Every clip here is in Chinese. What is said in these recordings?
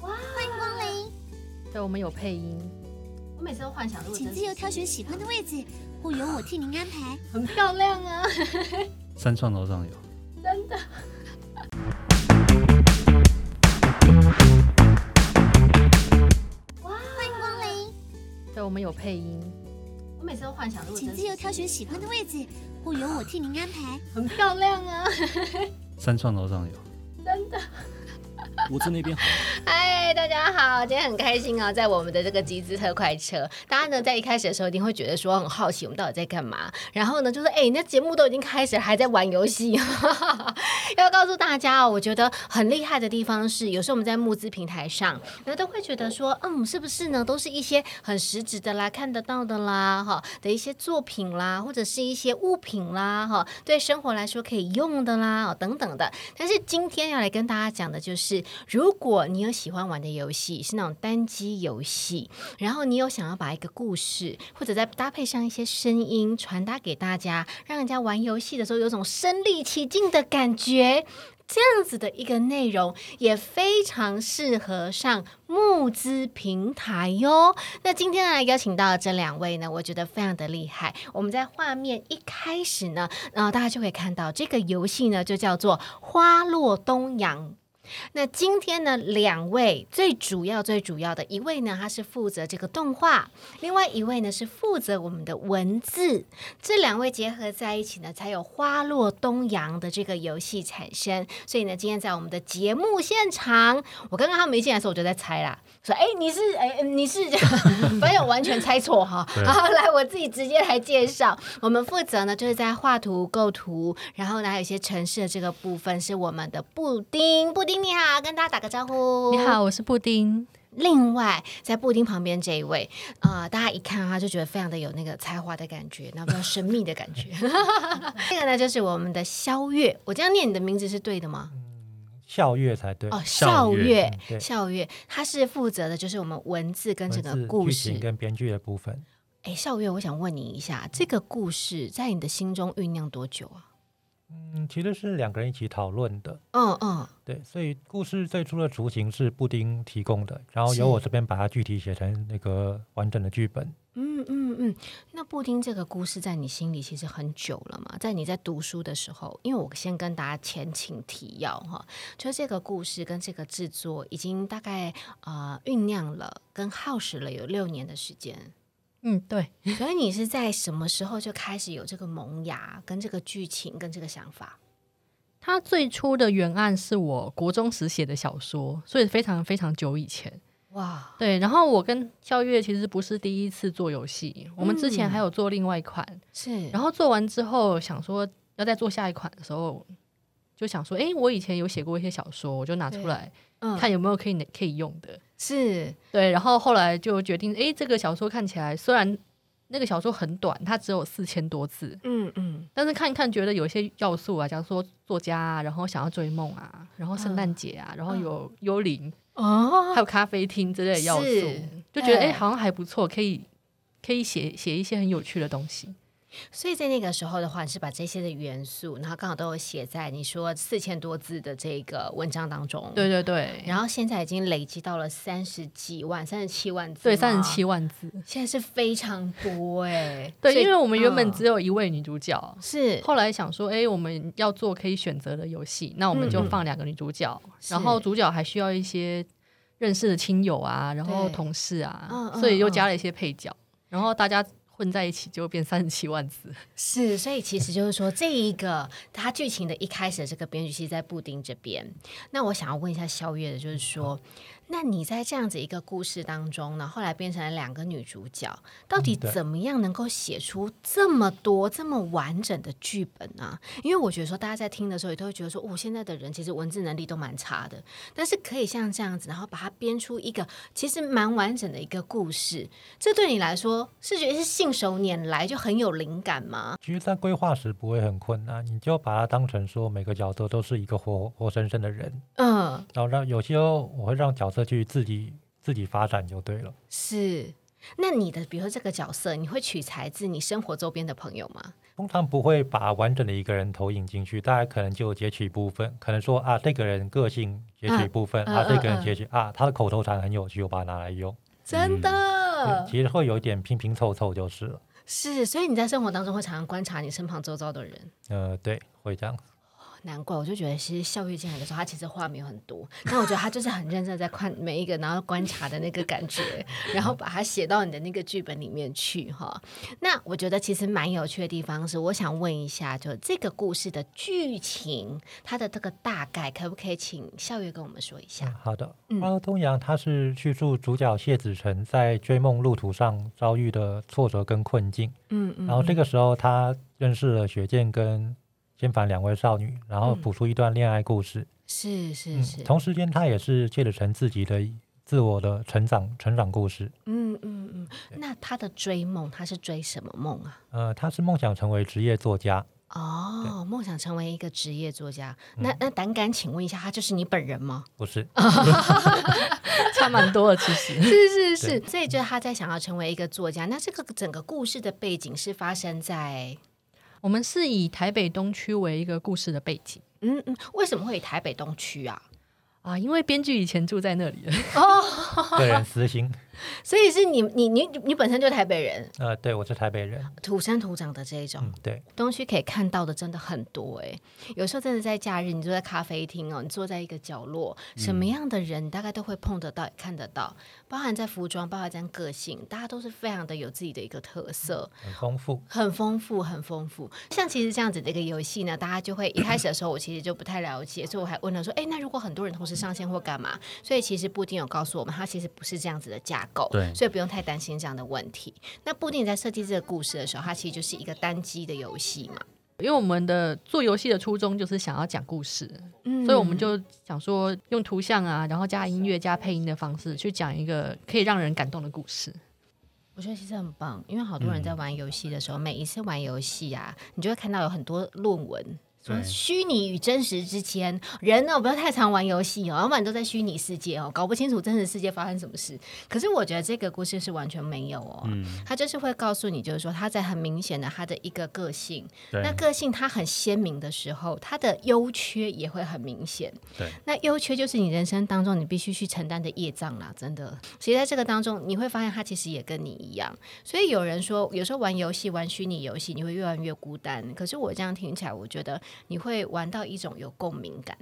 欢迎光临，对，我们有配音，我每次都幻想，如果请自由挑选喜欢的位置，或由我替您安排。很漂亮啊，三创楼上有。真的。欢迎光临，对，我们有配音，我每次都幻想，如果请自由挑选喜欢的位置，或由我替您安排。很漂亮啊，三创楼上有。真的。我在那边好。嗨，大家好，今天很开心哦，在我们的这个集资特快车，大家呢在一开始的时候一定会觉得说很好奇，我们到底在干嘛？然后呢，就是哎，那节目都已经开始，还在玩游戏。要告诉大家哦，我觉得很厉害的地方是，有时候我们在募资平台上，那都会觉得说，嗯，是不是呢？都是一些很实质的啦，看得到的啦，哈的一些作品啦，或者是一些物品啦，哈，对生活来说可以用的啦，等等的。但是今天要来跟大家讲的就是。如果你有喜欢玩的游戏，是那种单机游戏，然后你有想要把一个故事，或者再搭配上一些声音传达给大家，让人家玩游戏的时候有种身临其境的感觉，这样子的一个内容，也非常适合上募资平台哟。那今天呢，邀请到这两位呢，我觉得非常的厉害。我们在画面一开始呢，呃，大家就可以看到这个游戏呢，就叫做《花落东阳》。那今天呢，两位最主要、最主要的一位呢，他是负责这个动画；另外一位呢，是负责我们的文字。这两位结合在一起呢，才有《花落东阳》的这个游戏产生。所以呢，今天在我们的节目现场，我刚刚他们一进来的时候，我就在猜啦，说：“哎，你是哎，你是这样？” 反正我完全猜错哈。好，来，我自己直接来介绍。我们负责呢，就是在画图、构图，然后呢，还有一些城市的这个部分，是我们的布丁，布丁。你好，跟大家打个招呼。你好，我是布丁。另外，在布丁旁边这一位，啊，大家一看他就觉得非常的有那个才华的感觉，那比较神秘的感觉。这个呢，就是我们的肖月。我这样念你的名字是对的吗？笑月才对哦，笑月，笑月，他是负责的，就是我们文字跟整个故事跟编剧的部分。哎，笑月，我想问你一下，这个故事在你的心中酝酿多久啊？嗯，其实是两个人一起讨论的。嗯嗯，对，所以故事最初的雏形是布丁提供的，然后由我这边把它具体写成那个完整的剧本。嗯嗯嗯，那布丁这个故事在你心里其实很久了嘛？在你在读书的时候，因为我先跟大家前情提要哈，就这个故事跟这个制作已经大概呃酝酿了跟耗时了有六年的时间。嗯，对。所以你是在什么时候就开始有这个萌芽，跟这个剧情，跟这个想法？它最初的原案是我国中时写的小说，所以非常非常久以前。哇，对。然后我跟肖月其实不是第一次做游戏，我们之前还有做另外一款。是。然后做完之后，想说要再做下一款的时候，就想说，哎，我以前有写过一些小说，我就拿出来看有没有可以可以用的。是。对，然后后来就决定，哎，这个小说看起来虽然那个小说很短，它只有四千多字，嗯嗯，但是看一看觉得有一些要素啊，假如说作家啊，然后想要追梦啊，然后圣诞节啊，然后有。幽灵哦，还有咖啡厅之类的要素，就觉得哎，好像还不错，可以可以写写一些很有趣的东西。所以在那个时候的话，你是把这些的元素，然后刚好都有写在你说四千多字的这个文章当中。对对对。然后现在已经累积到了三十几万、三十七万字。对，三十七万字，现在是非常多哎。对，因为我们原本只有一位女主角，是后来想说，哎，我们要做可以选择的游戏，那我们就放两个女主角，然后主角还需要一些认识的亲友啊，然后同事啊，所以又加了一些配角，然后大家。混在一起就变三十七万字，是，所以其实就是说，这一个它剧情的一开始，这个编剧其实在布丁这边。那我想要问一下肖月的，就是说。那你在这样子一个故事当中呢，后来变成了两个女主角，到底怎么样能够写出这么多这么完整的剧本呢？因为我觉得说，大家在听的时候也都会觉得说，哦，现在的人其实文字能力都蛮差的，但是可以像这样子，然后把它编出一个其实蛮完整的一个故事，这对你来说是觉得是信手拈来就很有灵感吗？其实，在规划时不会很困难，你就把它当成说每个角色都是一个活活生生的人，嗯，然后让有些我会让角色。去自己自己发展就对了。是，那你的比如说这个角色，你会取材自你生活周边的朋友吗？通常不会把完整的一个人投影进去，大家可能就截取一部分，可能说啊，这个人个性截取一部分，啊，这个人截取啊，他的口头禅很有趣，我把它拿来用。真的，其实会有一点拼拼凑凑就是了。是，所以你在生活当中会常常观察你身旁周遭的人。呃，对，会这样。难怪，我就觉得其实笑月进来的时候，他其实话没有很多，但我觉得他就是很认真在看每一个，然后观察的那个感觉，然后把它写到你的那个剧本里面去哈。那我觉得其实蛮有趣的地方是，我想问一下，就这个故事的剧情，它的这个大概，可不可以请笑月跟我们说一下？好的，《花东阳》他是叙述主角谢子成在追梦路途上遭遇的挫折跟困境。嗯嗯，然后这个时候他认识了雪见跟。先反两位少女，然后谱出一段恋爱故事。是是是，同时间他也是借着成自己的自我的成长成长故事。嗯嗯嗯。那他的追梦，他是追什么梦啊？呃，他是梦想成为职业作家。哦，梦想成为一个职业作家。那那胆敢请问一下，他就是你本人吗？不是，差蛮多的，其实是是是。所以就是他在想要成为一个作家。那这个整个故事的背景是发生在。我们是以台北东区为一个故事的背景。嗯嗯，为什么会以台北东区啊？啊，因为编剧以前住在那里 哦，个人私心。所以是你你你你本身就台北人？呃，对，我是台北人，土生土长的这一种。对，东区可以看到的真的很多哎。有时候真的在假日，你坐在咖啡厅哦，你坐在一个角落，什么样的人大概都会碰得到、看得到。包含在服装，包含在个性，大家都是非常的有自己的一个特色，很丰富，很丰富，很丰富。像其实这样子的一个游戏呢，大家就会一开始的时候，我其实就不太了解，所以我还问了说，哎，那如果很多人同时上线或干嘛？所以其实布丁有告诉我们，他其实不是这样子的架构，对，所以不用太担心这样的问题。那布丁在设计这个故事的时候，它其实就是一个单机的游戏嘛。因为我们的做游戏的初衷就是想要讲故事，所以我们就想说用图像啊，然后加音乐、加配音的方式去讲一个可以让人感动的故事。我觉得其实很棒，因为好多人在玩游戏的时候，每一次玩游戏啊，你就会看到有很多论文。虚拟与真实之间，人呢不要太常玩游戏哦，要不然都在虚拟世界哦，搞不清楚真实世界发生什么事。可是我觉得这个故事是完全没有哦，他就是会告诉你，就是说他在很明显的他的一个个性，那个性他很鲜明的时候，他的优缺也会很明显。对，那优缺就是你人生当中你必须去承担的业障啦，真的。其实在这个当中，你会发现他其实也跟你一样。所以有人说，有时候玩游戏、玩虚拟游戏，你会越玩越孤单。可是我这样听起来，我觉得。你会玩到一种有共鸣感，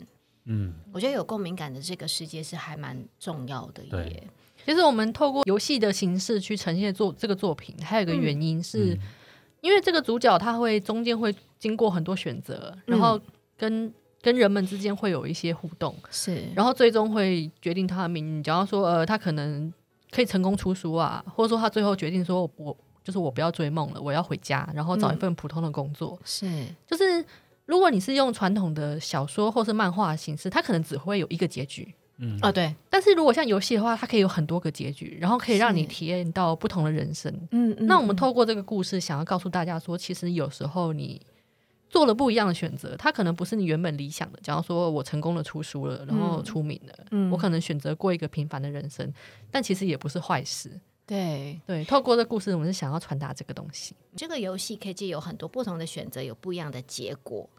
嗯，我觉得有共鸣感的这个世界是还蛮重要的耶。其实我们透过游戏的形式去呈现作这个作品，还有一个原因是，因为这个主角他会中间会经过很多选择，然后跟跟人们之间会有一些互动，是，然后最终会决定他的命运。假如说呃，他可能可以成功出书啊，或者说他最后决定说我就是我不要追梦了，我要回家，然后找一份普通的工作，是，就是。如果你是用传统的小说或是漫画形式，它可能只会有一个结局。嗯啊，对。但是如果像游戏的话，它可以有很多个结局，然后可以让你体验到不同的人生。嗯嗯。那我们透过这个故事，想要告诉大家说，其实有时候你做了不一样的选择，它可能不是你原本理想的。假如说我成功的出书了，然后出名了，嗯，我可能选择过一个平凡的人生，但其实也不是坏事。对对，透过这故事，我们是想要传达这个东西。这个游戏可以有很多不同的选择，有不一样的结果。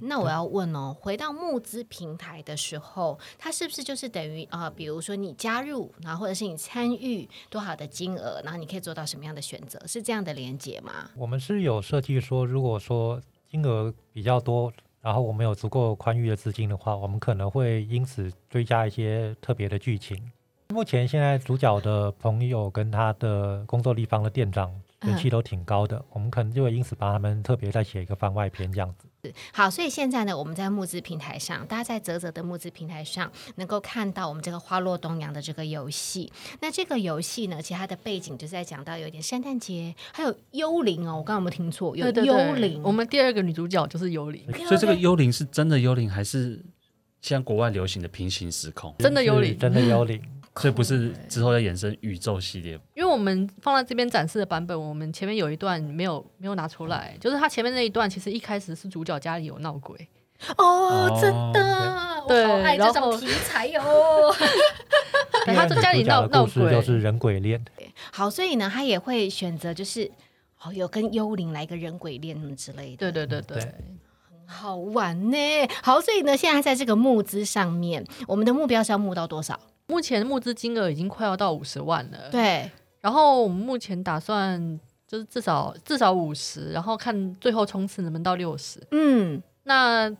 那我要问哦，回到募资平台的时候，它是不是就是等于啊？比如说你加入，然后或者是你参与多少的金额，然后你可以做到什么样的选择？是这样的连接吗？我们是有设计说，如果说金额比较多，然后我们有足够宽裕的资金的话，我们可能会因此追加一些特别的剧情。目前现在主角的朋友跟他的工作地方的店长人气都挺高的，我们可能就会因此帮他们特别再写一个番外篇这样子。好，所以现在呢，我们在募资平台上，大家在泽泽的募资平台上能够看到我们这个花落东阳的这个游戏。那这个游戏呢，其实它的背景就是在讲到有点圣诞节，还有幽灵哦。我刚刚有没有听错？有幽灵。我们第二个女主角就是幽灵，所以这个幽灵是真的幽灵，还是像国外流行的平行时空？真的幽灵，真的幽灵。所以不是之后要衍生宇宙系列，因为我们放在这边展示的版本，我们前面有一段没有没有拿出来，就是他前面那一段，其实一开始是主角家里有闹鬼哦，真的，我好，爱这种题材 哟。他在家里闹闹鬼，就是人鬼恋。好，所以呢，他也会选择就是。哦，有跟幽灵来个人鬼恋什么之类的。对对对对，对好玩呢。好，所以呢，现在在这个募资上面，我们的目标是要募到多少？目前募资金额已经快要到五十万了。对，然后我们目前打算就是至少至少五十，然后看最后冲刺能不能到六十。嗯，那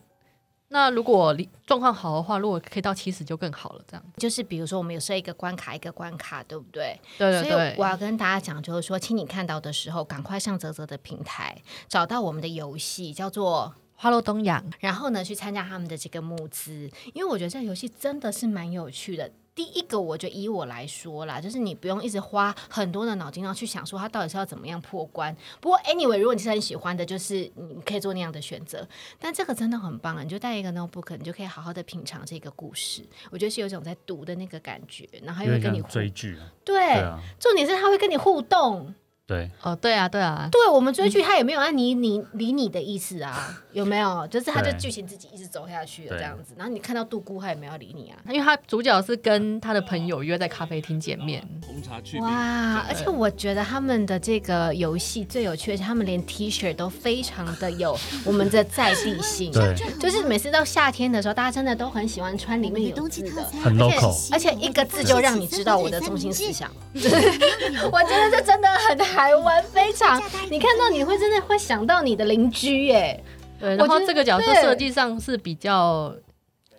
那如果离状况好的话，如果可以到七十就更好了。这样，就是比如说我们有设一个关卡，一个关卡，对不对？对对所以我，要跟大家讲，就是说，请你看到的时候，赶快上泽泽的平台，找到我们的游戏，叫做。花落东阳，然后呢，去参加他们的这个募资，因为我觉得这个游戏真的是蛮有趣的。第一个，我觉得以我来说啦，就是你不用一直花很多的脑筋要去想说它到底是要怎么样破关。不过，anyway，如果你是很喜欢的，就是你可以做那样的选择。但这个真的很棒啊！你就带一个 notebook，你就可以好好的品尝这个故事。我觉得是有一种在读的那个感觉，然后还有点像会跟你追剧啊。对，对啊，重点是他会跟你互动。对，哦，对啊对啊，对我们追剧，他也没有按你你理你的意思啊，有没有？就是他就剧情自己一直走下去了这样子。然后你看到杜姑，他也没有理你啊。因为他主角是跟他的朋友约在咖啡厅见面，红茶去。哇！而且我觉得他们的这个游戏最有趣的是，他们连 T 恤都非常的有 我们的在地性。对，就是每次到夏天的时候，大家真的都很喜欢穿里面有字的。很 local 而且一个字就让你知道我的中心思想，我 我觉得这真的很台湾，非常你看到你会真的会想到你的邻居耶，对，我然后觉得这个角色设计上是比较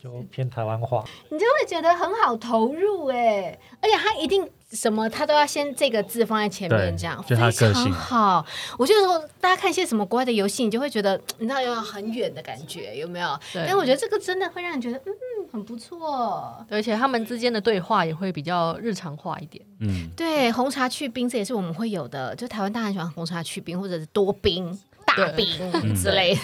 就偏台湾化。你就会觉得很好投入哎，而且他一定什么他都要先这个字放在前面，这样就他好。我就说大家看一些什么国外的游戏，你就会觉得你知道有很远的感觉，有没有？对但我觉得这个真的会让你觉得嗯很不错。而且他们之间的对话也会比较日常化一点。嗯，对，红茶去冰这也是我们会有的，就台湾大家很喜欢红茶去冰或者是多冰。大对冰之类的，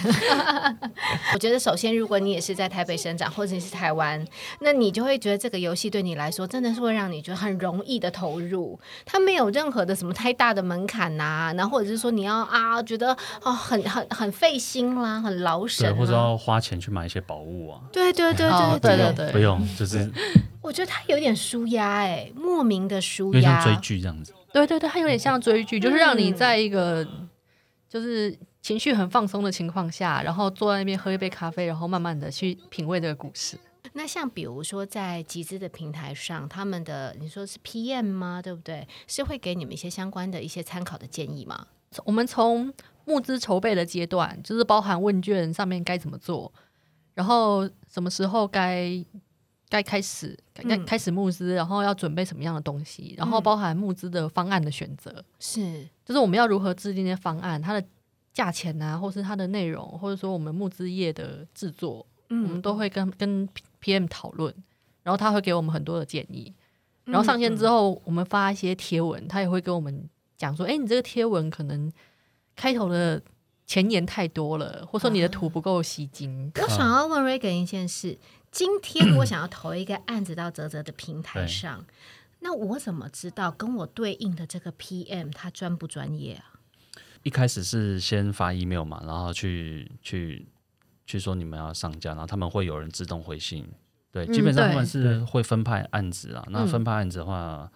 我觉得首先，如果你也是在台北生长，或者你是台湾，那你就会觉得这个游戏对你来说真的是会让你觉得很容易的投入，它没有任何的什么太大的门槛呐、然后或者是说你要啊觉得哦很很很费心啦，很劳神、或者要花钱去买一些宝物啊，对对对哦对对。对对，不用，就是我觉得它有点舒压哎，莫名的舒压，追剧这样子。对对对，它有点像追剧，就是让你在一个就是情绪很放松的情况下，然后坐在那边喝一杯咖啡，然后慢慢的去品味这个故事。那像比如说在集资的平台上，他们的你说是 PM 吗？对不对？是会给你们一些相关的一些参考的建议吗？我们从募资筹备的阶段，就是包含问卷上面该怎么做，然后什么时候该该开始该该嗯开始募资，然后要准备什么样的东西，然后嗯包含募资的方案的选择，是，就是我们要如何制定那些方案，它的价钱啊，或是它的内容，或者说我们募资页的制作，我们嗯，都会跟跟 PM 讨论，然后他会给我们很多的建议。然后上线之后，后，我们发一些贴文，他也会跟我们讲说：“哎，你这个贴文可能开头的前言太多了，或者说你的图不够吸睛。我想要问 Regan 一件事：今天我想要投一个案子到泽泽的平台上，那我怎么知道跟我对应的这个 PM 他专不专业啊？一开始是先发 email 嘛，然后去去去说你们要上架，然后他们会有人自动回信。对，嗯基本上他们是会分派案子啊。那嗯分派案子的话，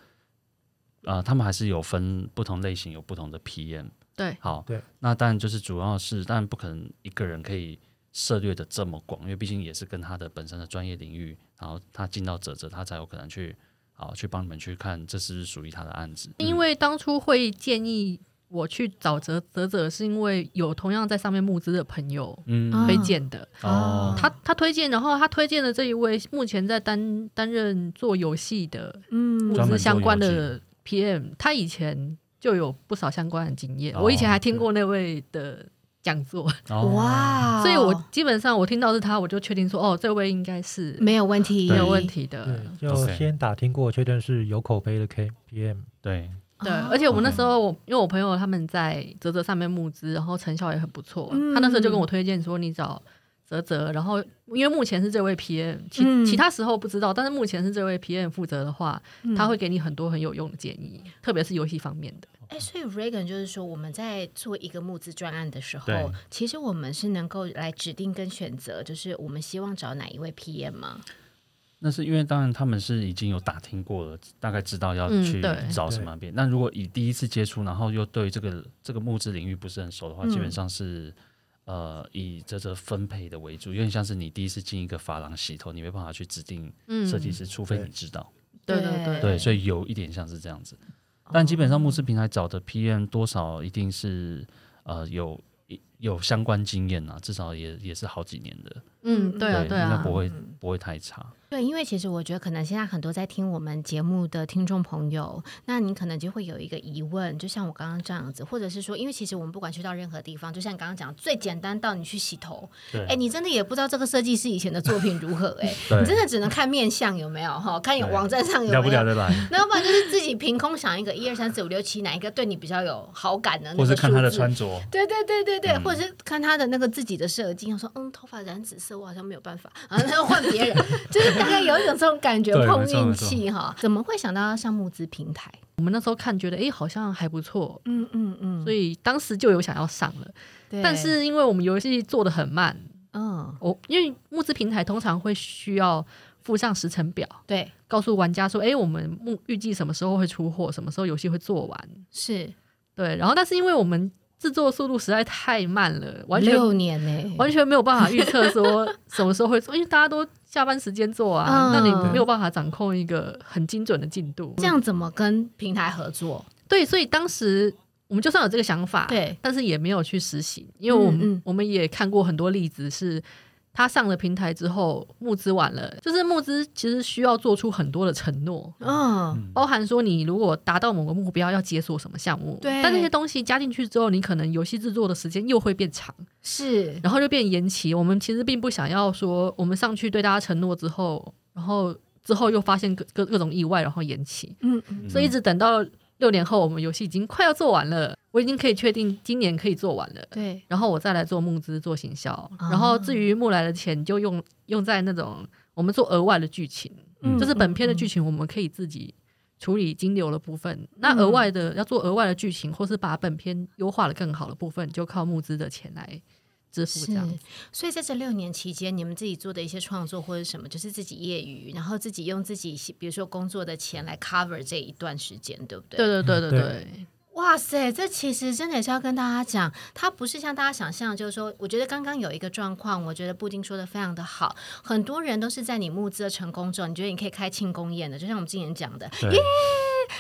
呃，他们还是有分不同类型，有不同的 PM。对，好，对，那当然就是主要是，当然不可能一个人可以涉猎的这么广，因为毕竟也是跟他的本身的专业领域，然后他进到泽泽，他才有可能去好去帮你们去看这是不是属于他的案子。因为当初会建议我去找泽泽泽，是因为有同样在上面募资的朋友推荐的。哦，他他推荐，然后他推荐的这一位目前在担担任做游戏的嗯。募资相关的 PM，他以前就有不少相关的经验。哦我以前还听过那位的讲座，哦，哇，所以我基本上我听到是他，我就确定说，哦，这位应该是没有问题，没有问题的。对，就先打听过，确认是有口碑的 KPM。对，对，哦而且我那时候我因为我朋友他们在泽泽上面募资，然后成效也很不错。嗯他那时候就跟我推荐说，你找泽泽，然后因为目前是这位 PM，其、嗯其他时候不知道，但是目前是这位 PM 负责的话，嗯他会给你很多很有用的建议，特别是游戏方面的。哎，所以 Regan 就是说，我们在做一个募资专案的时候，其实我们是能够来指定跟选择，就是我们希望找哪一位 PM 吗？那是因为当然他们是已经有打听过了，大概知道要去找什么边。那如果以第一次接触，然后又对这个这个木质领域不是很熟的话，嗯基本上是呃以这个分配的为主，有点像是你第一次进一个发廊洗头，你没办法去指定嗯设计师，除非你知道。对对对对，所以有一点像是这样子。但基本上募资平台找的 PM 多少一定是呃有有相关经验啊，至少也也是好几年的，嗯，对啊对啊。应该不，会不会太差。对，因为其实我觉得可能现在很多在听我们节目的听众朋友，那你可能就会有一个疑问，就像我刚刚这样子，或者是说，因为其实我们不管去到任何地方，就像你刚刚讲，最简单到你去洗头，对。哎，你真的也不知道这个设计师以前的作品如何，哎，你真的只能看面相有没有哈，看有网站上有没有。聊得来，那要不然就是自己凭空想一个一二三四五六七哪一个对你比较有好感的或是看他的穿着，对对对对对，嗯或者是看他的那个自己的设计，我说嗯，头发染紫色，我好像没有办法，啊，那要换别人，就是大概有一种这种感觉，碰运气哈。怎么会想到要上募资平台？我们那时候看觉得哎好像还不错，嗯嗯嗯，所以当时就有想要上了，对。但是因为我们游戏做的很慢，嗯，我因为募资平台通常会需要附上时程表，对，告诉玩家说，哎，我们目预计什么时候会出货，什么时候游戏会做完，是。对，然后但是因为我们制作速度实在太慢了，完全六年呢，完全没有办法预测说 什么时候会做，因为大家都下班时间做啊，嗯那你没有办法掌控一个很精准的进度。这样怎么跟平台合作？对，所以当时我们就算有这个想法，对，但是也没有去实行，因为我们、嗯嗯我们也看过很多例子是。他上了平台之后，募资完了，就是募资其实需要做出很多的承诺，嗯，包含说你如果达到某个目标要解锁什么项目，对但那些东西加进去之后，你可能游戏制作的时间又会变长，是，然后就变延期。我们其实并不想要说，我们上去对大家承诺之后，然后之后又发现各各各种意外，然后延期。嗯嗯所以一直等到六年后，我们游戏已经快要做完了，我已经可以确定今年可以做完了。对，然后我再来做募资、做行销，哦然后至于募来的钱就用用在那种我们做额外的剧情，嗯就是本片的剧情我们可以自己处理金流的部分。那额外的要做额外的剧情，或是把本片优化的更好的部分，就靠募资的钱来支付这样。所以在这六年期间，你们自己做的一些创作或者什么，就是自己业余，然后自己用自己比如说工作的钱来 cover 这一段时间，对不对？对对对对对。对，哇塞，这其实真的也是要跟大家讲，它不是像大家想象，就是说，我觉得刚刚有一个状况，我觉得布丁说的非常的好，很多人都是在你募资的成功之后，你觉得你可以开庆功宴的，就像我们之前讲的，对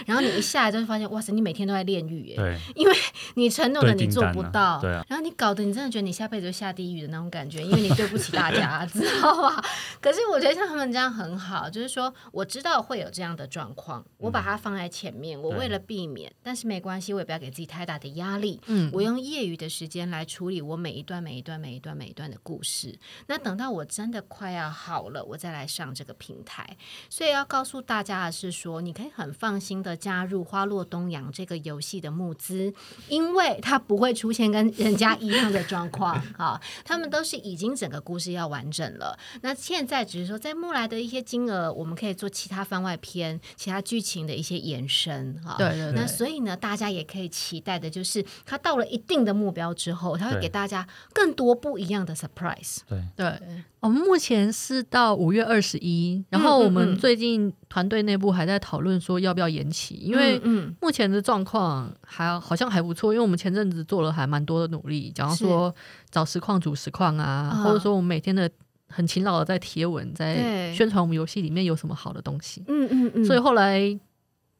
然后你一下来就会发现，哇塞，你每天都在炼狱耶，对因为你承诺的你做不到，对啊然后你搞得你真的觉得你下辈子就下地狱的那种感觉，因为你对不起大家，知道吧？可是我觉得像他们这样很好，就是说我知道会有这样的状况，我把它放在前面，我为了避免，但是没关系，我也不要给自己太大的压力，嗯，我用业余的时间来处理我每一段、每一段、每一段、每一段的故事。那等到我真的快要好了，我再来上这个平台。所以要告诉大家的是说，你可以很放心的加入《花落东洋》这个游戏的募资，因为它不会出现跟人家一样的状况 啊。他们都是已经整个故事要完整了。那现在只是说，在木来的一些金额，我们可以做其他番外篇、其他剧情的一些延伸啊。对对对那。所以呢，大家也可以期待的就是，他到了一定的目标之后，他会给大家更多不一样的 surprise。对，对，我们目前是到五月二十一，然后我们最近团队内部还在讨论说要不要延期，因为嗯目前的状况还好像还不错，因为我们前阵子做了还蛮多的努力，假如说找实况组实况啊，嗯或者说我们每天的很勤劳的在贴文，在宣传我们游戏里面有什么好的东西，嗯嗯嗯。所以后来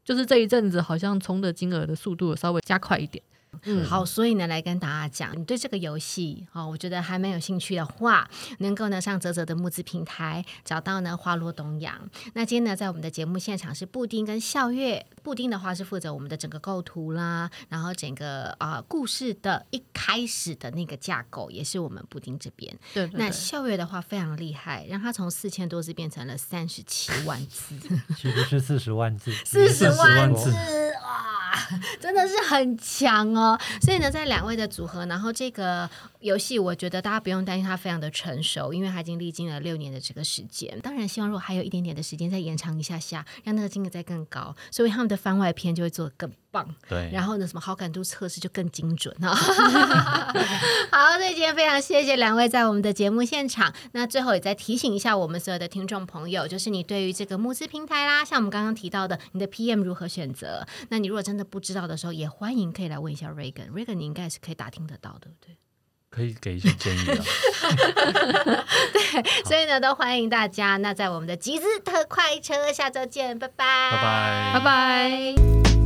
就是这一阵子好像充的金额的速度稍微加快一点。嗯，好，所以呢，来跟大家讲，你对这个游戏哦，我觉得还蛮有兴趣的话，能够呢上泽泽的募资平台找到呢花落东阳。那今天呢，在我们的节目现场是布丁跟笑月，布丁的话是负责我们的整个构图啦，然后整个啊、呃故事的一开始的那个架构也是我们布丁这边。那对对对笑月的话非常厉害，让他从四千多字变成了三十七万字。其实是四十万字，四十万字字，哇，真的是很强哦。所以呢，在两位的组合，然后这个游戏，我觉得大家不用担心它非常的成熟，因为它已经历经了六年的这个时间。当然，希望如果还有一点点的时间再延长一下下，让那个金额再更高，所以他们的番外篇就会做更。棒。对，然后呢，什么好感度测试就更精准啊！好，所以今天非常谢谢两位在我们的节目现场。那最后也再提醒一下我们所有的听众朋友，就是你对于这个募资平台啦，像我们刚刚提到的，你的 PM 如何选择？那你如果真的不知道的时候，也欢迎可以来问一下 Regan。Regan，你应该是可以打听得到，对不对？可以给一些建议啊。对，所以呢，都欢迎大家。那在我们的集资特快车，下周见，拜拜，拜拜，拜拜。